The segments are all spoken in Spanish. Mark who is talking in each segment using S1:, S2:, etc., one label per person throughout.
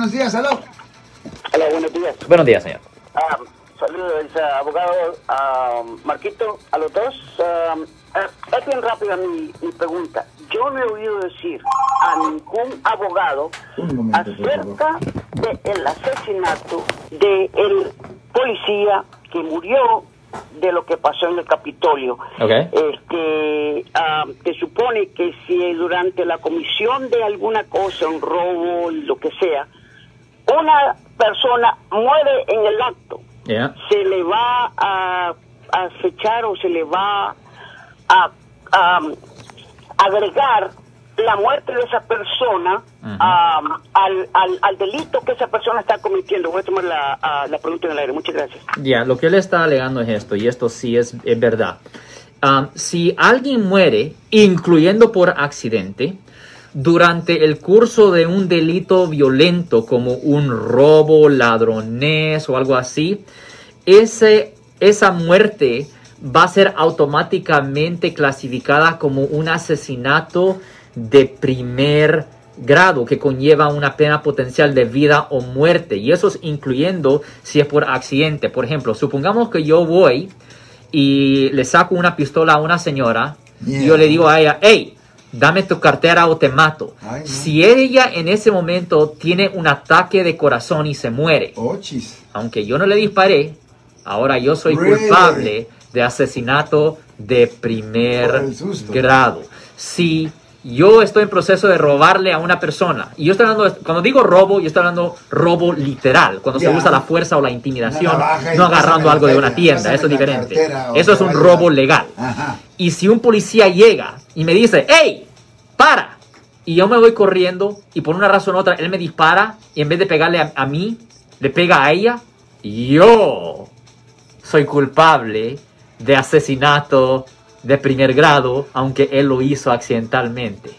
S1: Buenos días, aló.
S2: Hola, buenos días.
S3: Buenos días, señor.
S2: Ah, saludos, abogado ah, Marquito, a los dos. Ah, ah, es bien rápida mi, mi pregunta. Yo no he oído decir a ningún abogado
S1: momento,
S2: acerca del asesinato del policía que murió de lo que pasó en el Capitolio.
S3: Ok.
S2: Este, ah, se supone que si durante la comisión de alguna cosa, un robo, lo que sea, una persona muere en el acto,
S3: Yeah.
S2: se le va a, a acechar o se le va a, a agregar la muerte de esa persona am, al, al, al delito que esa persona está cometiendo. Voy a tomar la, a- la pregunta en el aire. Muchas gracias.
S3: Ya, lo que él está alegando es esto, y esto sí es, es verdad. Um, si alguien muere, incluyendo por accidente, durante el curso de un delito violento como un robo, ladronés o algo así, ese, esa muerte va a ser automáticamente clasificada como un asesinato de primer grado que conlleva una pena potencial de vida o muerte. Y eso es incluyendo si es por accidente. Por ejemplo, supongamos que yo voy y le saco una pistola a una señora y yo le digo a ella, hey, dame tu cartera o te mato.
S1: Ay, no.
S3: Si ella en ese momento tiene un ataque de corazón y se muere,
S1: Oh,
S3: aunque yo no le disparé, ahora yo soy
S1: Really?
S3: culpable de asesinato de primer grado. Si yo estoy en proceso de robarle a una persona, y yo estoy hablando, cuando digo robo, yo estoy hablando robo literal, cuando se usa la fuerza o la intimidación, no agarrando algo de una tienda, eso es diferente.
S1: cartera
S3: Eso es un robo legal.
S1: Ajá.
S3: Y si un policía llega y me dice, hey, para, y yo me voy corriendo y por una razón u otra él me dispara y en vez de pegarle a, a mí, le pega a ella, yo soy culpable de asesinato de primer grado, aunque él lo hizo accidentalmente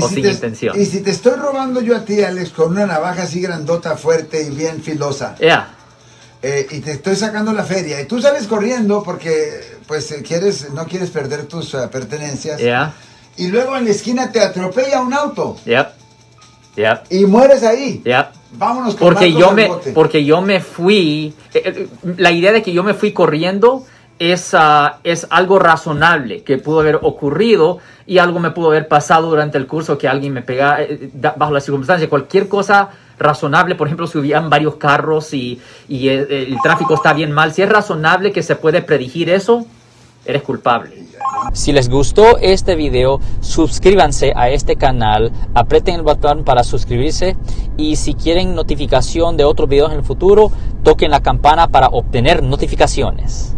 S3: o sin
S1: te,
S3: intención.
S1: y si te estoy robando yo a ti, Alex, con una navaja así grandota, fuerte y bien filosa,
S3: Ya,
S1: eh, y te estoy sacando la feria, y tú sales corriendo porque, pues, eh, quieres, no quieres perder tus eh, pertenencias,
S3: ya,
S1: y luego en la esquina te atropella un auto,
S3: ya, ya,
S1: y mueres ahí.
S3: ya.
S1: Vámonos con
S3: Porque yo me,
S1: bote.
S3: porque yo me fui, eh, la idea de que yo me fui corriendo es, ah, es algo razonable que pudo haber ocurrido y algo me pudo haber pasado durante el curso que alguien me pega eh, bajo las circunstancias. Cualquier cosa razonable, por ejemplo, si hubieran varios carros y, y el, el tráfico está bien mal, si es razonable que se puede predecir eso, eres culpable.
S4: Si les gustó este video, suscríbanse a este canal, aprieten el botón para suscribirse y si quieren notificación de otros videos en el futuro, toquen la campana para obtener notificaciones.